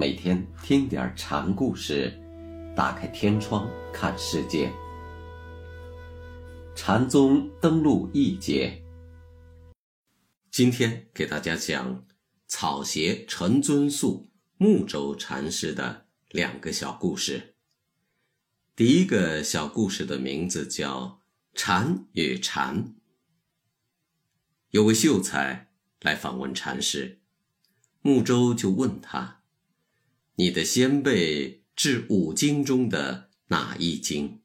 每天听点禅故事，打开天窗看世界。禅宗登陆一节，今天给大家讲草鞋陈尊宿木舟禅师的两个小故事。第一个小故事的名字叫《禅与禅》。有位秀才来访问禅师，木舟就问他。你的先辈治五经中的哪一经？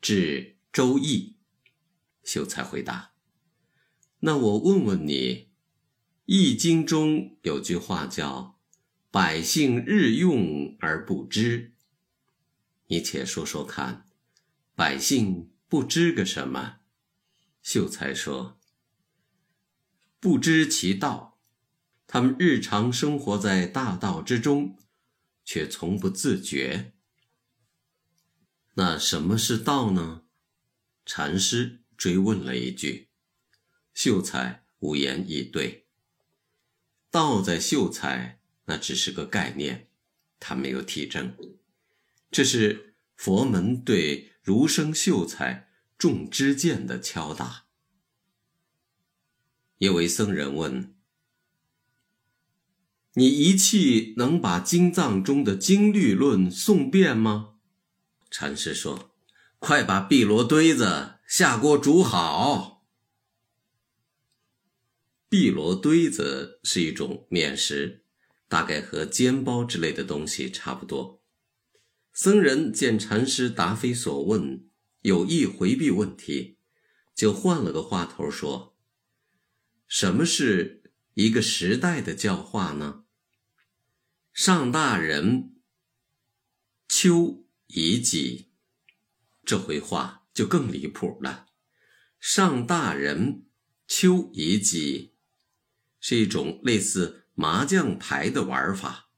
治《周易》。秀才回答：“那我问问你，《易经》中有句话叫‘百姓日用而不知’，你且说说看，百姓不知个什么？”秀才说：“不知其道。”他们日常生活在大道之中，却从不自觉。那什么是道呢？禅师追问了一句，秀才无言以对。道在秀才那只是个概念，他没有体证。这是佛门对儒生秀才重知见的敲打。一位僧人问。你一气能把经藏中的经律论诵遍吗？禅师说：“快把碧螺堆子下锅煮好。”碧螺堆子是一种面食，大概和煎包之类的东西差不多。僧人见禅师答非所问，有意回避问题，就换了个话头说：“什么是一个时代的教化呢？”上大人，秋已己，这回话就更离谱了。上大人，秋已己，是一种类似麻将牌的玩法。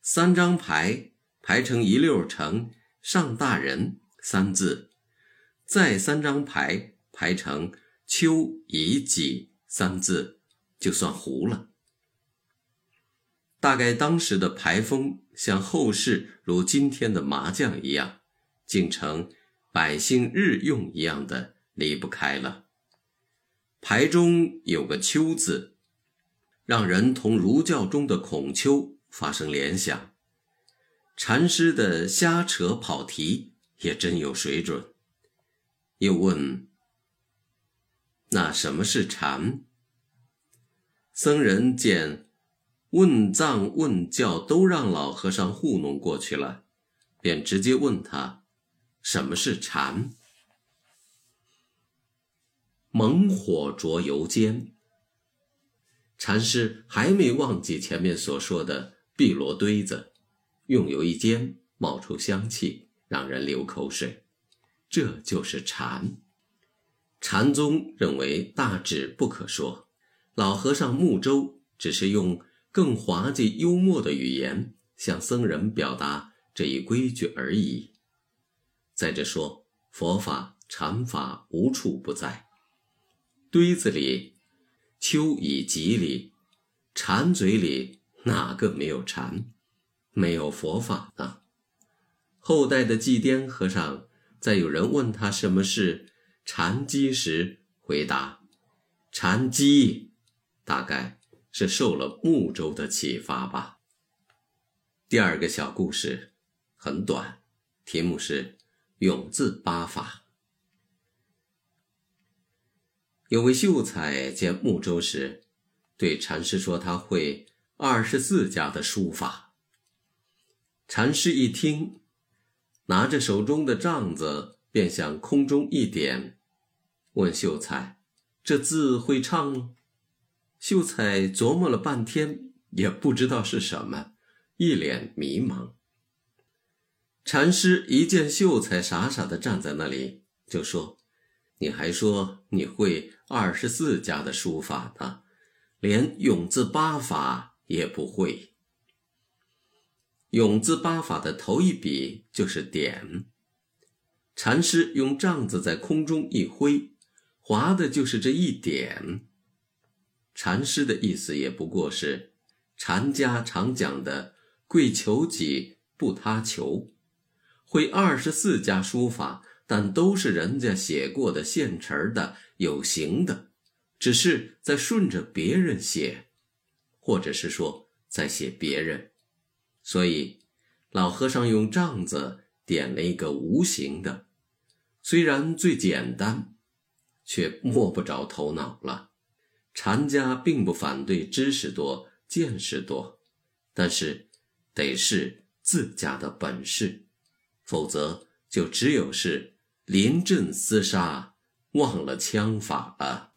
三张牌排成一溜成“上大人”三字，再三张牌排成“秋已己”三字，就算胡了。大概当时的牌风像后世如今天的麻将一样，竟成百姓日用一样的离不开了。牌中有个“丘”字，让人同儒教中的孔丘发生联想。禅师的瞎扯跑题也真有水准。又问：“那什么是禅？”僧人见。问藏问教都让老和尚糊弄过去了，便直接问他：“什么是禅？”猛火灼油煎。禅师还没忘记前面所说的碧螺堆子，用油一煎，冒出香气，让人流口水，这就是禅。禅宗认为大智不可说，老和尚木舟只是用。更滑稽幽默的语言向僧人表达这一规矩而已。再者说，佛法禅法无处不在，堆子里、丘以集里、禅嘴里，哪个没有禅，没有佛法呢？后代的祭奠和尚，在有人问他什么是禅机时，回答：禅机，大概。是受了木舟的启发吧。第二个小故事很短，题目是“永字八法”。有位秀才见木舟时，对禅师说：“他会二十四家的书法。”禅师一听，拿着手中的杖子，便向空中一点，问秀才：“这字会唱吗？”秀才琢磨了半天，也不知道是什么，一脸迷茫。禅师一见秀才傻傻的站在那里，就说：“你还说你会二十四家的书法呢，连永字八法也不会。永字八法的头一笔就是点。禅师用杖子在空中一挥，划的就是这一点。”禅师的意思也不过是，禅家常讲的贵求己不他求，会二十四家书法，但都是人家写过的现成的有形的，只是在顺着别人写，或者是说在写别人。所以，老和尚用杖子点了一个无形的，虽然最简单，却摸不着头脑了。禅家并不反对知识多、见识多，但是得是自家的本事，否则就只有是临阵厮杀，忘了枪法了。